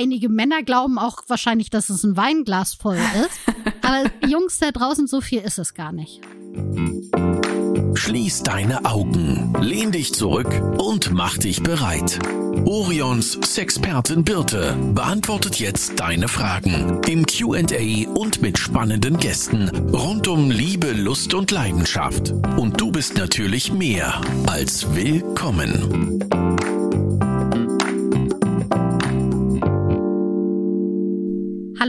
einige Männer glauben auch wahrscheinlich, dass es ein Weinglas voll ist. Aber Jungs da draußen, so viel ist es gar nicht. Schließ deine Augen, lehn dich zurück und mach dich bereit. Orions Sexpertin Birte beantwortet jetzt deine Fragen im QA und mit spannenden Gästen rund um Liebe, Lust und Leidenschaft. Und du bist natürlich mehr als willkommen.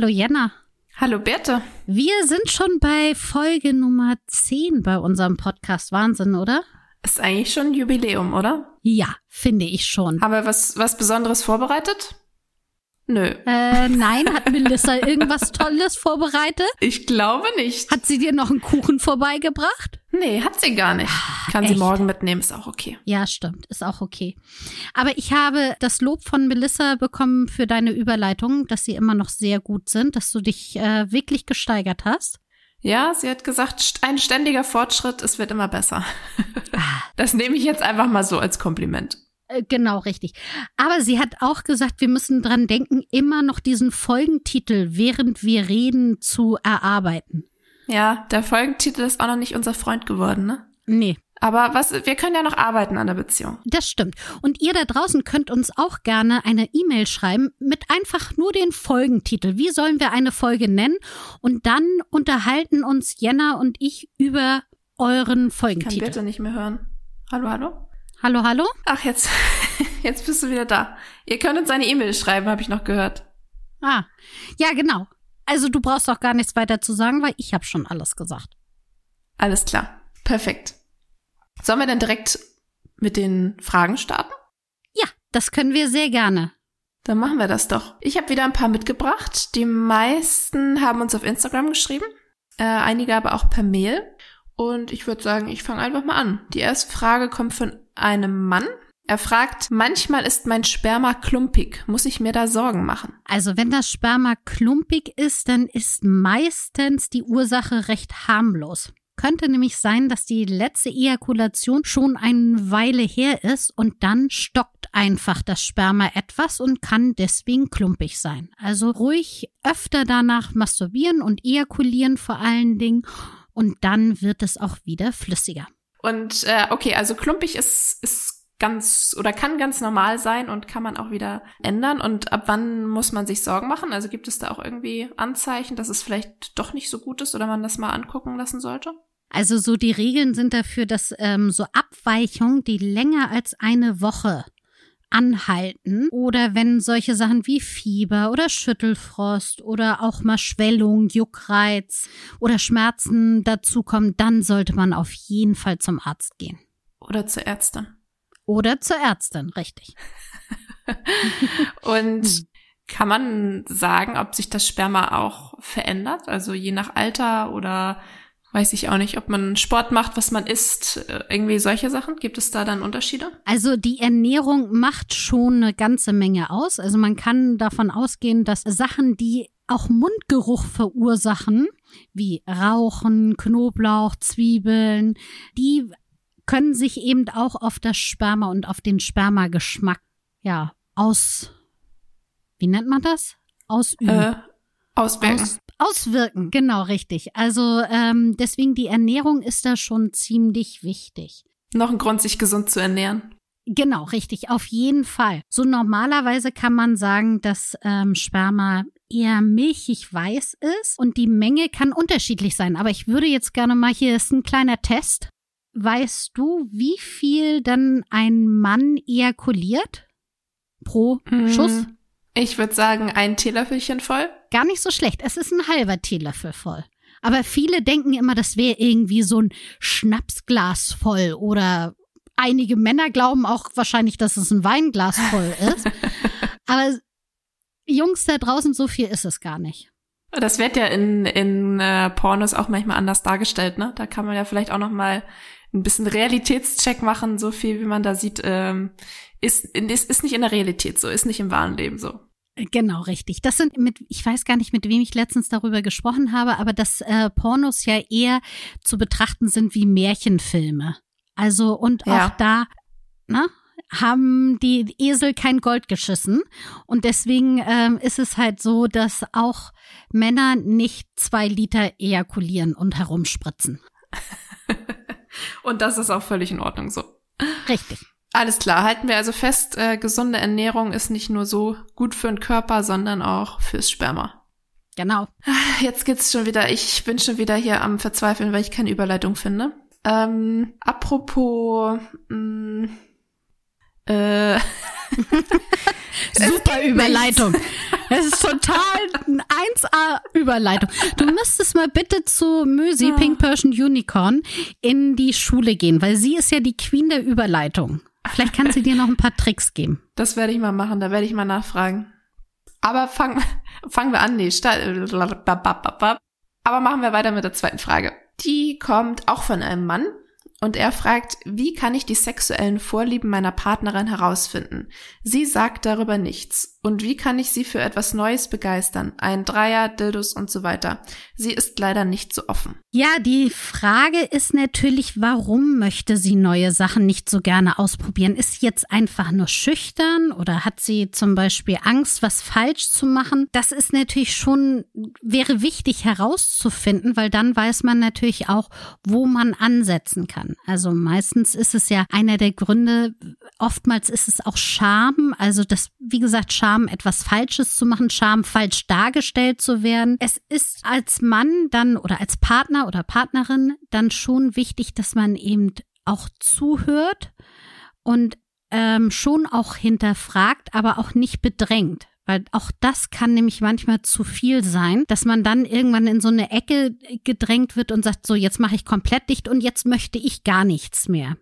Hallo Jenna. Hallo Berthe. Wir sind schon bei Folge Nummer 10 bei unserem Podcast. Wahnsinn, oder? Ist eigentlich schon ein Jubiläum, oder? Ja, finde ich schon. Haben wir was, was Besonderes vorbereitet? Nö. Äh, nein, hat Melissa irgendwas Tolles vorbereitet? Ich glaube nicht. Hat sie dir noch einen Kuchen vorbeigebracht? Nee, hat sie gar nicht. Kann Echt? sie morgen mitnehmen, ist auch okay. Ja, stimmt, ist auch okay. Aber ich habe das Lob von Melissa bekommen für deine Überleitungen, dass sie immer noch sehr gut sind, dass du dich äh, wirklich gesteigert hast. Ja, sie hat gesagt, ein ständiger Fortschritt, es wird immer besser. Das nehme ich jetzt einfach mal so als Kompliment. Äh, Genau, richtig. Aber sie hat auch gesagt, wir müssen dran denken, immer noch diesen Folgentitel, während wir reden, zu erarbeiten. Ja, der Folgentitel ist auch noch nicht unser Freund geworden, ne? Nee, Aber was, wir können ja noch arbeiten an der Beziehung. das stimmt. Und ihr da draußen könnt uns auch gerne eine E-Mail schreiben mit einfach nur den Folgentitel. Wie sollen wir eine Folge nennen? Und dann unterhalten uns Jenna und ich über euren Kann Folgentitel. Birte nicht mehr hören. Hallo, hallo? Hallo, hallo? Ach, jetzt, jetzt bist du wieder da. Ihr könnt uns eine E-Mail schreiben, habe ich noch gehört. Ah, ja, genau. Also du brauchst auch gar nichts weiter zu sagen, weil ich habe schon alles gesagt. Alles klar. Perfekt. Sollen wir dann direkt mit den Fragen starten? Ja, das können wir sehr gerne. Dann machen wir das doch. Ich habe wieder ein paar mitgebracht. Die meisten haben uns auf Instagram geschrieben, äh, einige aber auch per Mail. Und ich würde sagen, ich fange einfach mal an. Die erste Frage kommt von einem Mann. Er fragt, manchmal ist mein Sperma klumpig. Muss ich mir da Sorgen machen? Also wenn das Sperma klumpig ist, dann ist meistens die Ursache recht harmlos. Könnte nämlich sein, dass die letzte Ejakulation schon eine Weile her ist und dann stockt einfach das Sperma etwas und kann deswegen klumpig sein. Also ruhig öfter danach masturbieren und ejakulieren vor allen Dingen und dann wird es auch wieder flüssiger. Und äh, okay, also klumpig ist, ist ganz oder kann ganz normal sein und kann man auch wieder ändern. Und ab wann muss man sich Sorgen machen? Also gibt es da auch irgendwie Anzeichen, dass es vielleicht doch nicht so gut ist oder man das mal angucken lassen sollte? Also so die Regeln sind dafür, dass ähm, so Abweichungen, die länger als eine Woche anhalten oder wenn solche Sachen wie Fieber oder Schüttelfrost oder auch mal Schwellung, Juckreiz oder Schmerzen dazukommen, dann sollte man auf jeden Fall zum Arzt gehen. Oder zur Ärztin. Oder zur Ärztin, richtig. Und kann man sagen, ob sich das Sperma auch verändert? Also je nach Alter oder weiß ich auch nicht, ob man Sport macht, was man isst, äh, irgendwie solche Sachen? Gibt es da dann Unterschiede? Also die Ernährung macht schon eine ganze Menge aus. Also man kann davon ausgehen, dass Sachen, die auch Mundgeruch verursachen, wie Rauchen, Knoblauch, Zwiebeln, die können sich eben auch auf das Sperma und auf den Spermageschmack ja aus wie nennt man das? Ausüben. Äh, auswirken. Aus, auswirken, genau richtig. Also ähm, deswegen die Ernährung ist da schon ziemlich wichtig. Noch ein Grund, sich gesund zu ernähren. Genau, richtig, auf jeden Fall. So normalerweise kann man sagen, dass ähm, Sperma eher milchig weiß ist und die Menge kann unterschiedlich sein. Aber ich würde jetzt gerne mal, hier ist ein kleiner Test. Weißt du, wie viel dann ein Mann ejakuliert pro Schuss? Mm, Ich würde sagen, ein Teelöffelchen voll. Gar nicht so schlecht. Es ist ein halber Teelöffel voll. Aber viele denken immer, das wäre irgendwie so ein Schnapsglas voll oder einige Männer glauben auch wahrscheinlich, dass es ein Weinglas voll ist. Aber Jungs da draußen, so viel ist es gar nicht. Das wird ja in, in äh, Pornos auch manchmal anders dargestellt, ne? Da kann man ja vielleicht auch noch mal ein bisschen Realitätscheck machen. So viel, wie man da sieht, ähm, ist, ist, ist nicht in der Realität so, ist nicht im wahren Leben so. Genau, richtig. Das sind mit, ich weiß gar nicht, mit wem ich letztens darüber gesprochen habe, aber dass äh, Pornos ja eher zu betrachten sind wie Märchenfilme. Also und Ja. auch da, ne? haben die Esel kein Gold geschissen. Und deswegen ähm, ist es halt so, dass auch Männer nicht zwei Liter ejakulieren und herumspritzen. und das ist auch völlig in Ordnung so. Richtig. Alles klar, halten wir also fest, äh, gesunde Ernährung ist nicht nur so gut für den Körper, sondern auch fürs Sperma. Genau. Jetzt geht's schon wieder, ich bin schon wieder hier am Verzweifeln, weil ich keine Überleitung finde. Ähm, apropos, mh, mm, äh, Super Überleitung. Es ist total ein 1A Überleitung. Du müsstest mal bitte zu Mösi, ja. Pink Persian Unicorn, in die Schule gehen, weil sie ist ja die Queen der Überleitung. Vielleicht kann sie dir noch ein paar Tricks geben. Das werde ich mal machen, da werde ich mal nachfragen. Aber fangen fangen wir an. Nee, aber machen wir weiter mit der zweiten Frage. Die kommt auch von einem Mann und er fragt, wie kann ich die sexuellen Vorlieben meiner Partnerin herausfinden? Sie sagt darüber nichts. Und wie kann ich sie für etwas Neues begeistern? Ein Dreier, Dildos und so weiter. Sie ist leider nicht so offen. Ja, die Frage ist natürlich, warum möchte sie neue Sachen nicht so gerne ausprobieren? Ist sie jetzt einfach nur schüchtern oder hat sie zum Beispiel Angst, was falsch zu machen? Das ist natürlich schon, wäre wichtig herauszufinden, weil dann weiß man natürlich auch, wo man ansetzen kann. Also meistens ist es ja einer der Gründe, oftmals ist es auch Scham, also das, wie gesagt, Scham, etwas Falsches zu machen, Scham, falsch dargestellt zu werden. Es ist als Mann dann oder als Partner oder Partnerin dann schon wichtig, dass man eben auch zuhört und ähm, schon auch hinterfragt, aber auch nicht bedrängt. Weil auch das kann nämlich manchmal zu viel sein, dass man dann irgendwann in so eine Ecke gedrängt wird und sagt, so jetzt mache ich komplett dicht und jetzt möchte ich gar nichts mehr.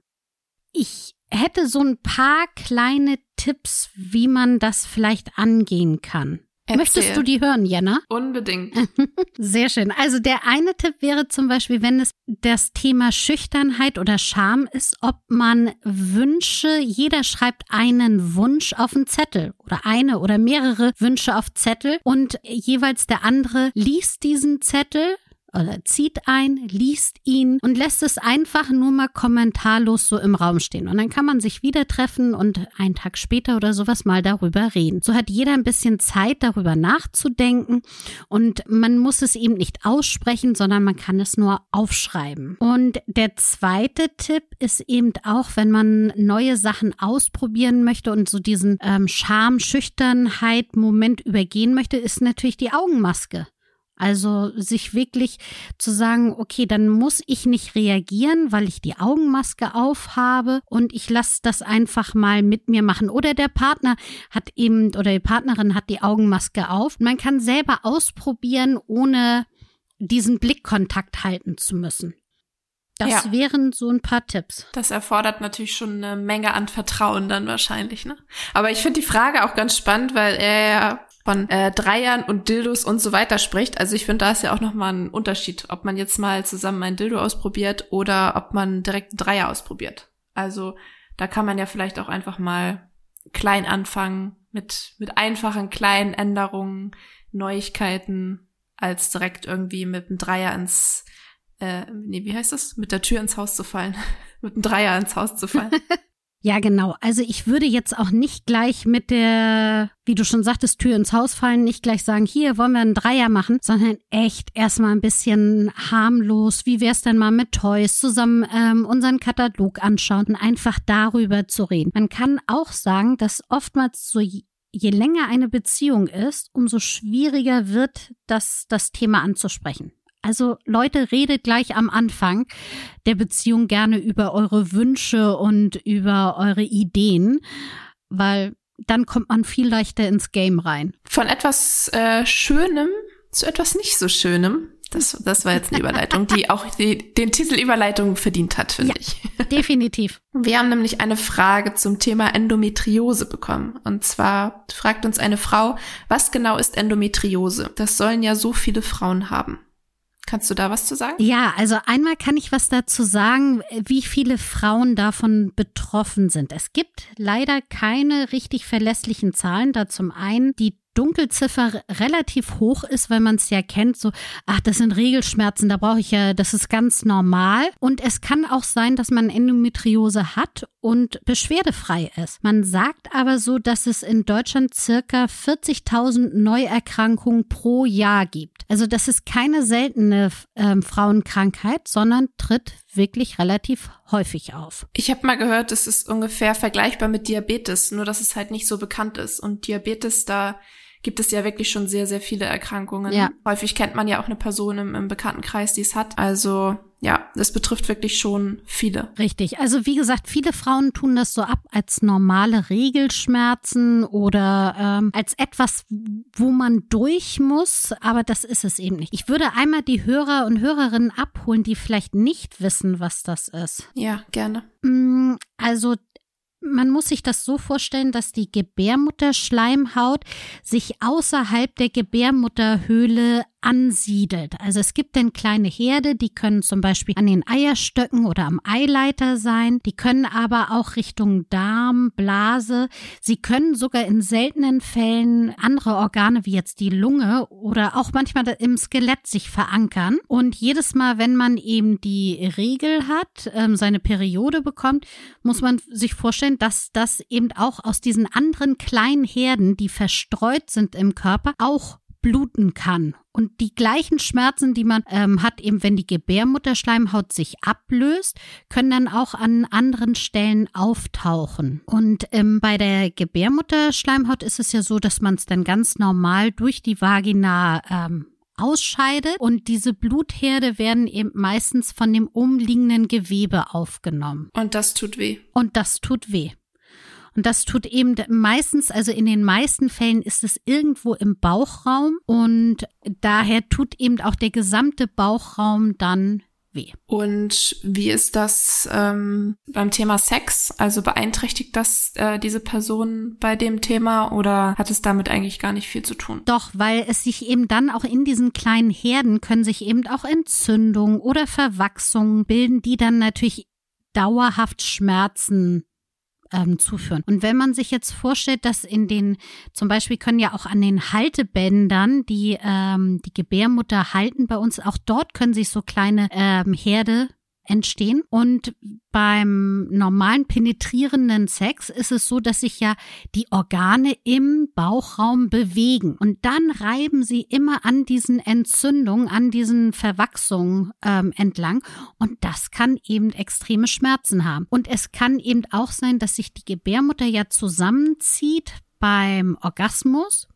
Ich hätte so ein paar kleine Tipps, wie man das vielleicht angehen kann. Erzähl. Möchtest du die hören, Jenna? Unbedingt. Sehr schön. Also der eine Tipp wäre zum Beispiel, wenn es das Thema Schüchternheit oder Scham ist, ob man Wünsche, jeder schreibt einen Wunsch auf einen Zettel oder eine oder mehrere Wünsche auf Zettel und jeweils der andere liest diesen Zettel oder zieht ein, liest ihn und lässt es einfach nur mal kommentarlos so im Raum stehen. Und dann kann man sich wieder treffen und einen Tag später oder sowas mal darüber reden. So hat jeder ein bisschen Zeit, darüber nachzudenken und man muss es eben nicht aussprechen, sondern man kann es nur aufschreiben. Und der zweite Tipp ist eben auch, wenn man neue Sachen ausprobieren möchte und so diesen ähm, Scham, Schüchternheit Moment übergehen möchte, ist natürlich die Augenmaske. Also sich wirklich zu sagen, okay, dann muss ich nicht reagieren, weil ich die Augenmaske aufhabe und ich lasse das einfach mal mit mir machen. Oder der Partner hat eben oder die Partnerin hat die Augenmaske auf. Man kann selber ausprobieren, ohne diesen Blickkontakt halten zu müssen. Das ja. wären so ein paar Tipps. Das erfordert natürlich schon eine Menge an Vertrauen dann wahrscheinlich, ne? Aber ich finde die Frage auch ganz spannend, weil er von äh, Dreiern und Dildos und so weiter spricht. Also ich finde, da ist ja auch nochmal ein Unterschied, ob man jetzt mal zusammen ein Dildo ausprobiert oder ob man direkt einen Dreier ausprobiert. Also da kann man ja vielleicht auch einfach mal klein anfangen mit, mit einfachen kleinen Änderungen, Neuigkeiten, als direkt irgendwie mit einem Dreier ins, äh, nee, wie heißt das? Mit der Tür ins Haus zu fallen. mit einem Dreier ins Haus zu fallen. Ja, genau. Also ich würde jetzt auch nicht gleich mit der, wie du schon sagtest, Tür ins Haus fallen, nicht gleich sagen, hier wollen wir einen Dreier machen, sondern echt erstmal ein bisschen harmlos. Wie wär's denn mal mit Toys zusammen ähm, unseren Katalog anschauen und einfach darüber zu reden. Man kann auch sagen, dass oftmals so je länger eine Beziehung ist, umso schwieriger wird das, das Thema anzusprechen. Also Leute, redet gleich am Anfang der Beziehung gerne über eure Wünsche und über eure Ideen, weil dann kommt man viel leichter ins Game rein. Von etwas äh, Schönem zu etwas nicht so Schönem. Das, das war jetzt eine Überleitung, die auch die, den Titel Überleitung verdient hat, finde ja, ich. Definitiv. Wir haben nämlich eine Frage zum Thema Endometriose bekommen. Und zwar fragt uns eine Frau, was genau ist Endometriose? Das sollen ja so viele Frauen haben. Kannst du da was zu sagen? Ja, also einmal kann ich was dazu sagen, wie viele Frauen davon betroffen sind. Es gibt leider keine richtig verlässlichen Zahlen, da zum einen die Dunkelziffer relativ hoch ist, weil man es ja kennt, so, ach, das sind Regelschmerzen, da brauche ich ja, das ist ganz normal. Und es kann auch sein, dass man Endometriose hat und beschwerdefrei ist. Man sagt aber so, dass es in Deutschland circa 40.000 Neuerkrankungen pro Jahr gibt. Also das ist keine seltene äh, Frauenkrankheit, sondern tritt wirklich relativ häufig auf. Ich habe mal gehört, es ist ungefähr vergleichbar mit Diabetes, nur dass es halt nicht so bekannt ist. Und Diabetes, da gibt es ja wirklich schon sehr, sehr viele Erkrankungen. Ja. Häufig kennt man ja auch eine Person im, im Bekanntenkreis, die es hat. Also ja, das betrifft wirklich schon viele. Richtig. Also wie gesagt, viele Frauen tun das so ab als normale Regelschmerzen oder ähm, als etwas, wo man durch muss, aber das ist es eben nicht. Ich würde einmal die Hörer und Hörerinnen abholen, die vielleicht nicht wissen, was das ist. Ja, gerne. Mm, also man muss sich das so vorstellen, dass die Gebärmutterschleimhaut sich außerhalb der Gebärmutterhöhle ansiedelt. Also es gibt dann kleine Herde, die können zum Beispiel an den Eierstöcken oder am Eileiter sein. Die können aber auch Richtung Darm, Blase. Sie können sogar in seltenen Fällen andere Organe wie jetzt die Lunge oder auch manchmal im Skelett sich verankern. Und jedes Mal, wenn man eben die Regel hat, ähm, seine Periode bekommt, muss man sich vorstellen, dass das eben auch aus diesen anderen kleinen Herden, die verstreut sind im Körper, auch bluten kann. Und die gleichen Schmerzen, die man ähm, hat, eben wenn die Gebärmutterschleimhaut sich ablöst, können dann auch an anderen Stellen auftauchen. Und ähm, bei der Gebärmutterschleimhaut ist es ja so, dass man es dann ganz normal durch die Vagina ähm, ausscheidet und diese Blutherde werden eben meistens von dem umliegenden Gewebe aufgenommen. Und das tut weh. Und das tut weh. Und das tut eben meistens, also in den meisten Fällen ist es irgendwo im Bauchraum und daher tut eben auch der gesamte Bauchraum dann weh. Und wie ist das ähm, beim Thema Sex? Also beeinträchtigt das äh, diese Person bei dem Thema oder hat es damit eigentlich gar nicht viel zu tun? Doch, weil es sich eben dann auch in diesen kleinen Herden können sich eben auch Entzündungen oder Verwachsungen bilden, die dann natürlich dauerhaft Schmerzen ähm, zuführen. Und wenn man sich jetzt vorstellt, dass in den, zum Beispiel können ja auch an den Haltebändern, die ähm, die Gebärmutter halten bei uns, auch dort können sich so kleine ähm, Herde entstehen. Und beim normalen penetrierenden Sex ist es so, dass sich ja die Organe im Bauchraum bewegen. Und dann reiben sie immer an diesen Entzündungen, an diesen Verwachsungen ähm, entlang. Und das kann eben extreme Schmerzen haben. Und es kann eben auch sein, dass sich die Gebärmutter ja zusammenzieht beim Orgasmus.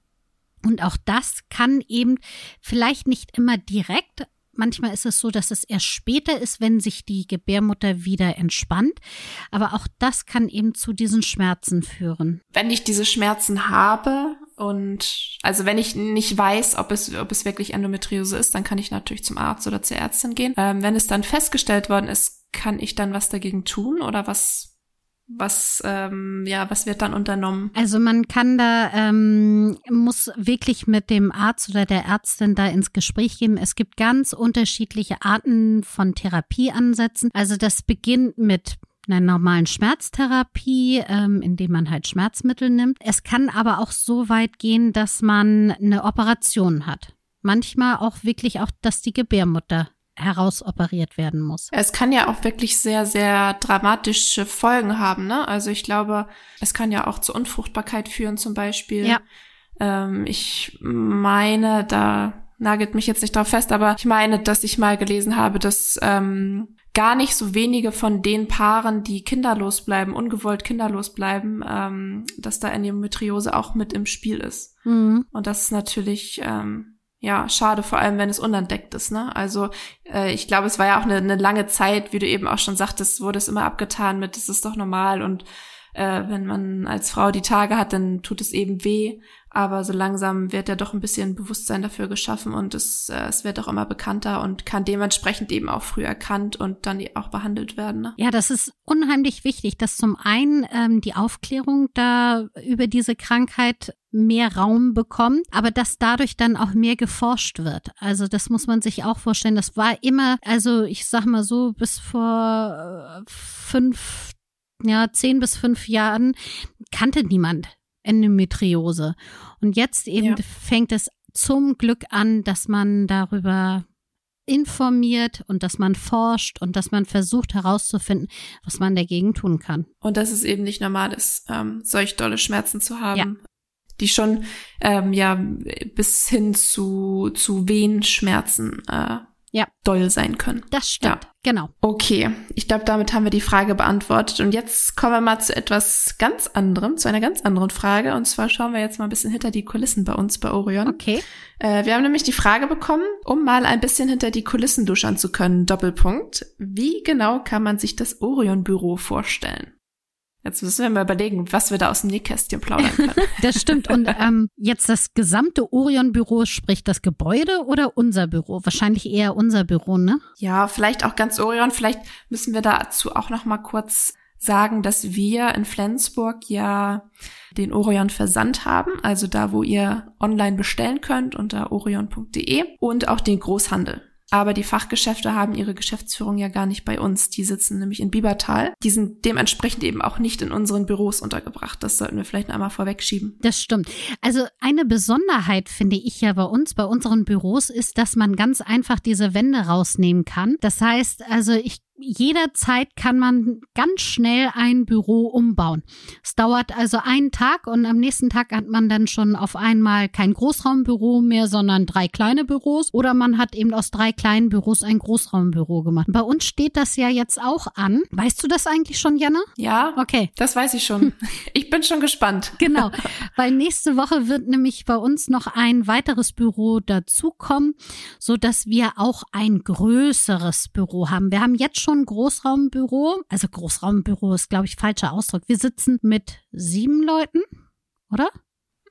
Und auch das kann eben vielleicht nicht immer direkt Manchmal ist es so, dass es erst später ist, wenn sich die Gebärmutter wieder entspannt. Aber auch das kann eben zu diesen Schmerzen führen. Wenn ich diese Schmerzen habe und also wenn ich nicht weiß, ob es, ob es wirklich Endometriose ist, dann kann ich natürlich zum Arzt oder zur Ärztin gehen. Ähm, wenn es dann festgestellt worden ist, kann ich dann was dagegen tun oder was was ähm, ja was wird dann unternommen? Also man kann da ähm, muss wirklich mit dem Arzt oder der Ärztin da ins Gespräch gehen. Es gibt ganz unterschiedliche Arten von Therapieansätzen. Also das beginnt mit einer normalen Schmerztherapie, ähm, indem man halt Schmerzmittel nimmt. Es kann aber auch so weit gehen, dass man eine Operation hat. Manchmal auch wirklich auch, dass die Gebärmutter herausoperiert werden muss. Es kann ja auch wirklich sehr, sehr dramatische Folgen haben, ne? Also ich glaube, es kann ja auch zur Unfruchtbarkeit führen zum Beispiel. Ja. Ähm, ich meine, da nagelt mich jetzt nicht drauf fest, aber ich meine, dass ich mal gelesen habe, dass ähm, gar nicht so wenige von den Paaren, die kinderlos bleiben, ungewollt kinderlos bleiben, ähm, dass da Endometriose auch mit im Spiel ist. Mhm. Und das ist natürlich ähm, ja, schade, vor allem wenn es unentdeckt ist, ne? Also äh, ich glaube, es war ja auch eine, eine lange Zeit, wie du eben auch schon sagtest, wurde es immer abgetan mit, das ist doch normal und äh, wenn man als Frau die Tage hat, dann tut es eben weh. Aber so langsam wird ja doch ein bisschen Bewusstsein dafür geschaffen und es, äh, es wird auch immer bekannter und kann dementsprechend eben auch früh erkannt und dann auch behandelt werden. Ne? Ja, das ist unheimlich wichtig, dass zum einen ähm, die Aufklärung da über diese Krankheit mehr Raum bekommt, aber dass dadurch dann auch mehr geforscht wird. Also das muss man sich auch vorstellen. Das war immer, also ich sag mal so, bis vor äh, fünf, ja, zehn bis fünf Jahren kannte niemand Endometriose. Und jetzt eben Ja. fängt es zum Glück an, dass man darüber informiert und dass man forscht und dass man versucht herauszufinden, was man dagegen tun kann. Und dass es eben nicht normal ist, ähm, solch dolle Schmerzen zu haben. Ja. Die schon ähm, ja bis hin zu, zu Wehenschmerzen äh, Ja. doll sein können. Das stimmt. Ja. Genau. Okay, ich glaube, damit haben wir die Frage beantwortet. Und jetzt kommen wir mal zu etwas ganz anderem, zu einer ganz anderen Frage. Und zwar schauen wir jetzt mal ein bisschen hinter die Kulissen bei uns bei Orion. Okay. Äh, wir haben nämlich die Frage bekommen, um mal ein bisschen hinter die Kulissen duschern zu können. Doppelpunkt. Wie genau kann man sich das Orion-Büro vorstellen? Jetzt müssen wir mal überlegen, was wir da aus dem Nähkästchen plaudern können. Das stimmt. Und ähm, jetzt das gesamte Orion-Büro, sprich das Gebäude oder unser Büro? Wahrscheinlich eher unser Büro, ne? ja, vielleicht auch ganz Orion. Vielleicht müssen wir dazu auch noch mal kurz sagen, dass wir in Flensburg ja den Orion Versand haben, also da, wo ihr online bestellen könnt unter orion.de und auch den Großhandel. Aber die Fachgeschäfte haben ihre Geschäftsführung ja gar nicht bei uns. Die sitzen nämlich in Biebertal. Die sind dementsprechend eben auch nicht in unseren Büros untergebracht. Das sollten wir vielleicht einmal vorwegschieben. Das stimmt. Also eine Besonderheit finde ich ja bei uns, bei unseren Büros, ist, dass man ganz einfach diese Wände rausnehmen kann. Das heißt, also ich jederzeit kann man ganz schnell ein Büro umbauen. Es dauert also einen Tag und am nächsten Tag hat man dann schon auf einmal kein Großraumbüro mehr, sondern drei kleine Büros oder man hat eben aus drei kleinen Büros ein Großraumbüro gemacht. Bei uns steht das ja jetzt auch an. Weißt du das eigentlich schon, Jana? Ja, Okay. das weiß ich schon. Ich bin schon gespannt. Genau, weil nächste Woche wird nämlich bei uns noch ein weiteres Büro dazukommen, so dass wir auch ein größeres Büro haben. Wir haben jetzt schon Großraumbüro, also Großraumbüro ist glaube ich falscher Ausdruck. Wir sitzen mit sieben Leuten, oder?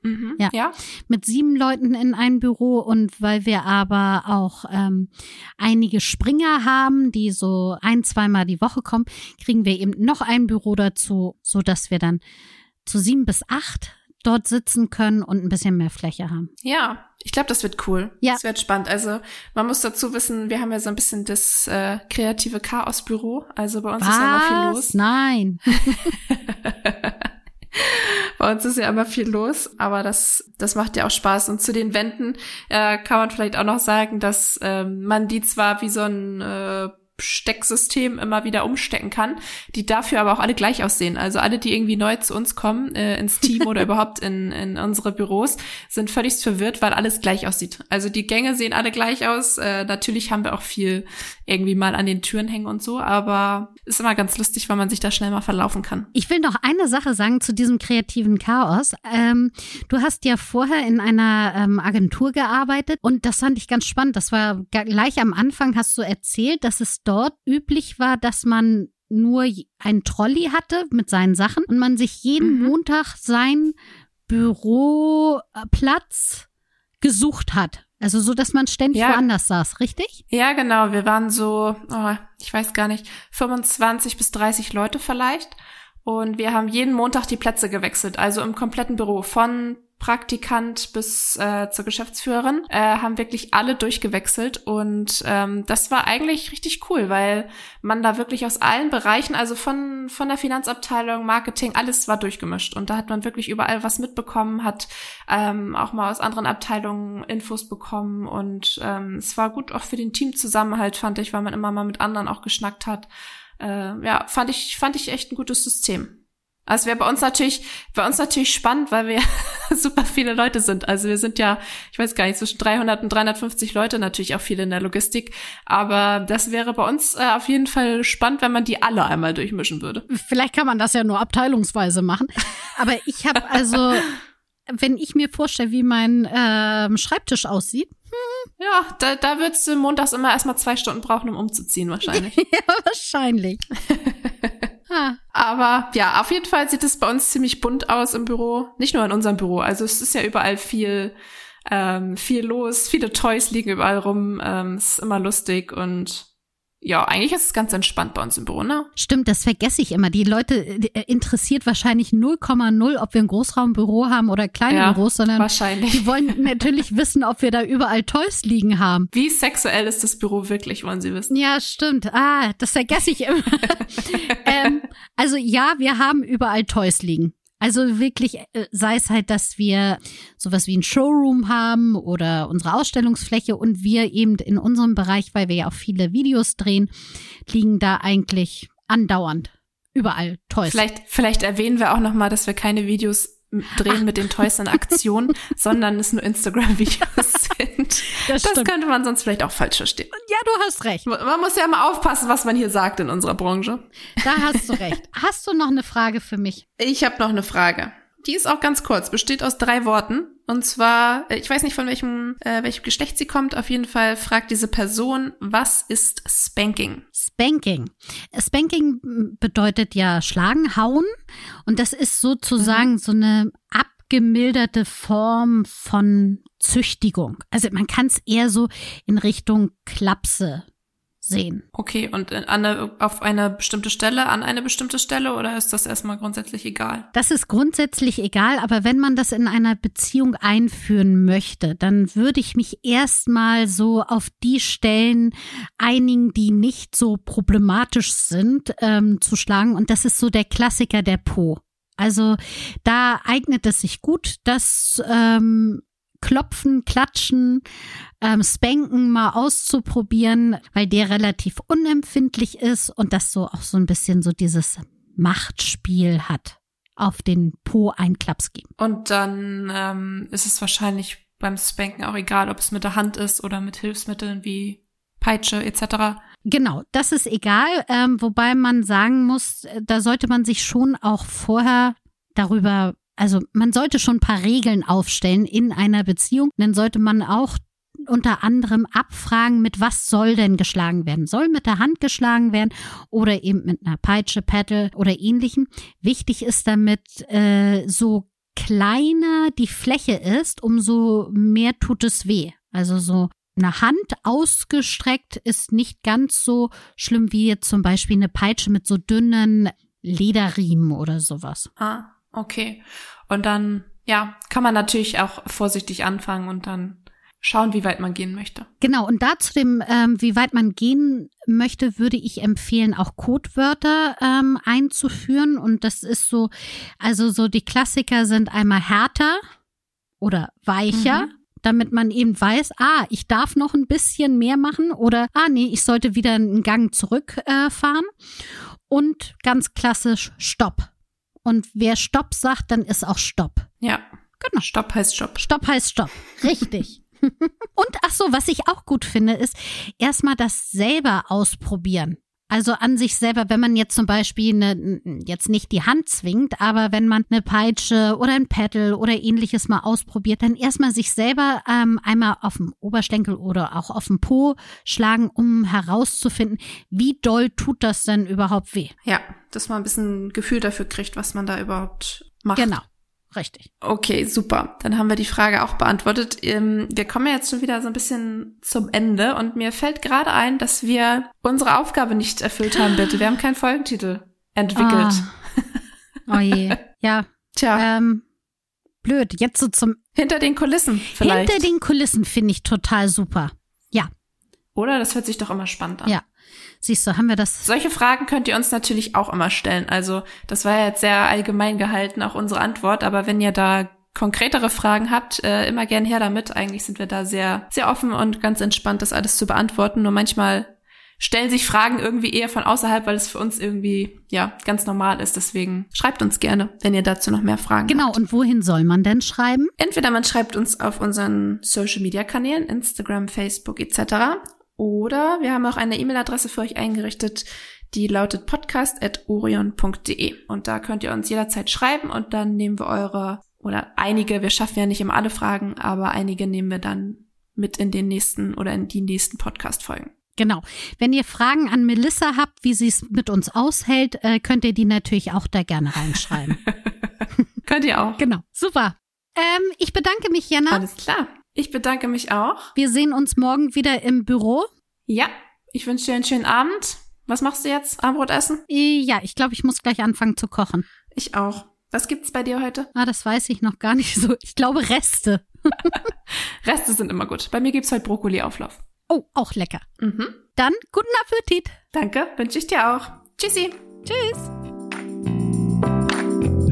Mhm. Ja. ja. mit sieben Leuten in ein Büro und weil wir aber auch ähm, einige Springer haben, die so ein, zweimal die Woche kommen, kriegen wir eben noch ein Büro dazu, so dass wir dann zu sieben bis acht dort sitzen können und ein bisschen mehr Fläche haben. Ja, ich glaube, das wird cool. Ja. Das wird spannend. Also man muss dazu wissen, wir haben ja so ein bisschen das äh, kreative Chaosbüro. Also bei uns ist ja immer viel los. Nein. Bei uns ist ja immer viel los, aber das, das macht ja auch Spaß. Und zu den Wänden äh, kann man vielleicht auch noch sagen, dass ähm, man die zwar wie so ein äh, Stecksystem immer wieder umstecken kann, die dafür aber auch alle gleich aussehen. Also alle, die irgendwie neu zu uns kommen, äh, ins Team oder überhaupt in, in unsere Büros, sind völlig verwirrt, weil alles gleich aussieht. Also die Gänge sehen alle gleich aus. Äh, natürlich haben wir auch viel irgendwie mal an den Türen hängen und so, aber ist immer ganz lustig, weil man sich da schnell mal verlaufen kann. Ich will noch eine Sache sagen zu diesem kreativen Chaos. Ähm, du hast ja vorher in einer ähm, Agentur gearbeitet und das fand ich ganz spannend. Das war gleich am Anfang hast du erzählt, dass es dort üblich war, dass man nur ein Trolley hatte mit seinen Sachen und man sich jeden Mhm. Montag seinen Büroplatz gesucht hat. Also so, dass man ständig Ja. woanders saß, richtig? Ja, genau. Wir waren so, oh, ich weiß gar nicht, 25 bis 30 Leute vielleicht. Und wir haben jeden Montag die Plätze gewechselt, also im kompletten Büro, von Praktikant bis äh, zur Geschäftsführerin, äh, haben wirklich alle durchgewechselt. Und ähm, das war eigentlich richtig cool, weil man da wirklich aus allen Bereichen, also von, von der Finanzabteilung, Marketing, alles war durchgemischt. Und da hat man wirklich überall was mitbekommen, hat ähm, auch mal aus anderen Abteilungen Infos bekommen. Und ähm, es war gut auch für den Teamzusammenhalt, fand ich, weil man immer mal mit anderen auch geschnackt hat. Äh, ja, fand ich, fand ich echt ein gutes System. Also wäre bei uns natürlich, bei uns natürlich spannend, weil wir super viele Leute sind. Also wir sind ja, ich weiß gar nicht, zwischen 300 und 350 Leute, natürlich auch viele in der Logistik. Aber das wäre bei uns äh, auf jeden Fall spannend, wenn man die alle einmal durchmischen würde. Vielleicht kann man das ja nur abteilungsweise machen. Aber ich habe also, wenn ich mir vorstelle, wie mein ähm, Schreibtisch aussieht, Ja, da, da würdest du montags immer erstmal zwei Stunden brauchen, um umzuziehen wahrscheinlich. ja, wahrscheinlich. Aber ja, auf jeden Fall sieht es bei uns ziemlich bunt aus im Büro. Nicht nur in unserem Büro. Also es ist ja überall viel, ähm, viel los. Viele Toys liegen überall rum. Ähm, es ist immer lustig und ja, eigentlich ist es ganz entspannt bei uns im Büro, ne? stimmt, das vergesse ich immer. Die Leute äh, interessiert wahrscheinlich 0,0, ob wir ein Großraumbüro haben oder kleine Ja, Büros, sondern Wahrscheinlich. die wollen natürlich wissen, ob wir da überall Toys liegen haben. Wie sexuell ist das Büro wirklich, wollen Sie wissen? Ja, stimmt. Ah, das vergesse ich immer. ähm, also ja, wir haben überall Toys liegen. Also wirklich, äh, sei es halt, dass wir sowas wie ein Showroom haben oder unsere Ausstellungsfläche und wir eben in unserem Bereich, weil wir ja auch viele Videos drehen, liegen da eigentlich andauernd überall Toys. Vielleicht, vielleicht erwähnen wir auch nochmal, dass wir keine Videos drehen Ach. mit den Toys in Aktion, sondern es nur Instagram-Videos sind. Das, das könnte man sonst vielleicht auch falsch verstehen. Ja, du hast recht. Man muss ja mal aufpassen, was man hier sagt in unserer Branche. Da hast du recht. Hast du noch eine Frage für mich? Ich habe noch eine Frage. Die ist auch ganz kurz, besteht aus drei Worten. Und zwar, äh, ich weiß nicht von welchem, äh, welchem Geschlecht sie kommt, auf jeden Fall fragt diese Person, was ist Spanking? Spanking. Spanking bedeutet ja schlagen, hauen. Und das ist sozusagen mhm. so eine abgemilderte Form von Züchtigung. Also man kann es eher so in Richtung Klapse sehen. Okay, und an eine, auf eine bestimmte Stelle, an eine bestimmte Stelle oder ist das erstmal grundsätzlich egal? Das ist grundsätzlich egal, aber wenn man das in einer Beziehung einführen möchte, dann würde ich mich erstmal so auf die Stellen einigen, die nicht so problematisch sind, ähm, zu schlagen. Und das ist so der Klassiker der Po. Also da eignet es sich gut, dass ähm, Klopfen, Klatschen, ähm, Spanken mal auszuprobieren, weil der relativ unempfindlich ist und das so auch so ein bisschen so dieses Machtspiel hat. Auf den Po einen Klaps geben. Und dann ähm, ist es wahrscheinlich beim Spanken auch egal, ob es mit der Hand ist oder mit Hilfsmitteln wie Peitsche etc. Genau, das ist egal, ähm, wobei man sagen muss, da sollte man sich schon auch vorher darüber also man sollte schon ein paar Regeln aufstellen in einer Beziehung. Dann sollte man auch unter anderem abfragen, mit was soll denn geschlagen werden? Soll mit der Hand geschlagen werden oder eben mit einer Peitsche, Paddle oder ähnlichem? Wichtig ist damit, äh, so kleiner die Fläche ist, umso mehr tut es weh. Also so eine Hand ausgestreckt ist nicht ganz so schlimm wie jetzt zum Beispiel eine Peitsche mit so dünnen Lederriemen oder sowas. Ah, Okay. Und dann, ja, kann man natürlich auch vorsichtig anfangen und dann schauen, wie weit man gehen möchte. Genau, und da zu dem, ähm, wie weit man gehen möchte, würde ich empfehlen, auch Codewörter ähm, einzuführen. Und das ist so, also so die Klassiker sind einmal härter oder weicher. Mhm. Damit man eben weiß, ah, ich darf noch ein bisschen mehr machen oder ah, nee, ich sollte wieder einen Gang zurückfahren. Äh, und ganz klassisch Stopp. Und wer Stopp sagt, dann ist auch Stopp. Ja. Genau. Stopp heißt Stopp. Stopp heißt Stopp. Richtig. Und ach so, was ich auch gut finde, ist erstmal das selber ausprobieren. Also an sich selber, wenn man jetzt zum Beispiel eine, jetzt nicht die Hand zwingt, aber wenn man eine Peitsche oder ein Pedal oder ähnliches mal ausprobiert, dann erstmal sich selber ähm, einmal auf dem Oberschenkel oder auch auf dem Po schlagen, um herauszufinden, wie doll tut das denn überhaupt weh. Ja, dass man ein bisschen Gefühl dafür kriegt, was man da überhaupt macht. Genau. Richtig. Okay, super. Dann haben wir die Frage auch beantwortet. Ähm, wir kommen jetzt schon wieder so ein bisschen zum Ende und mir fällt gerade ein, dass wir unsere Aufgabe nicht erfüllt haben, bitte. Wir haben keinen Folgentitel entwickelt. Ah. Oh je. Ja. Tja. Ähm, blöd. Jetzt so zum. Hinter den Kulissen vielleicht. Hinter den Kulissen finde ich total super. Ja. Oder? Das hört sich doch immer spannend an. Ja. Siehst du, haben wir das. Solche Fragen könnt ihr uns natürlich auch immer stellen. Also, das war ja jetzt sehr allgemein gehalten, auch unsere Antwort. Aber wenn ihr da konkretere Fragen habt, äh, immer gern her damit. Eigentlich sind wir da sehr, sehr offen und ganz entspannt, das alles zu beantworten. Nur manchmal stellen sich Fragen irgendwie eher von außerhalb, weil es für uns irgendwie, ja, ganz normal ist. Deswegen schreibt uns gerne, wenn ihr dazu noch mehr Fragen genau, habt. Genau. Und wohin soll man denn schreiben? Entweder man schreibt uns auf unseren Social Media Kanälen, Instagram, Facebook etc. Oder wir haben auch eine E-Mail-Adresse für euch eingerichtet, die lautet podcast.orion.de. Und da könnt ihr uns jederzeit schreiben und dann nehmen wir eure, oder einige, wir schaffen ja nicht immer alle Fragen, aber einige nehmen wir dann mit in den nächsten oder in die nächsten Podcast-Folgen. Genau. Wenn ihr Fragen an Melissa habt, wie sie es mit uns aushält, äh, könnt ihr die natürlich auch da gerne reinschreiben. könnt ihr auch. Genau. Super. Ähm, ich bedanke mich, Jana. Alles klar. Ich bedanke mich auch. Wir sehen uns morgen wieder im Büro. Ja, ich wünsche dir einen schönen Abend. Was machst du jetzt? Abendbrot essen? Ja, ich glaube, ich muss gleich anfangen zu kochen. Ich auch. Was gibt's bei dir heute? Ah, das weiß ich noch gar nicht so. Ich glaube Reste. Reste sind immer gut. Bei mir gibt's heute Brokkoli-Auflauf. Oh, auch lecker. Mhm. Dann guten Appetit. Danke, wünsche ich dir auch. Tschüssi. Tschüss.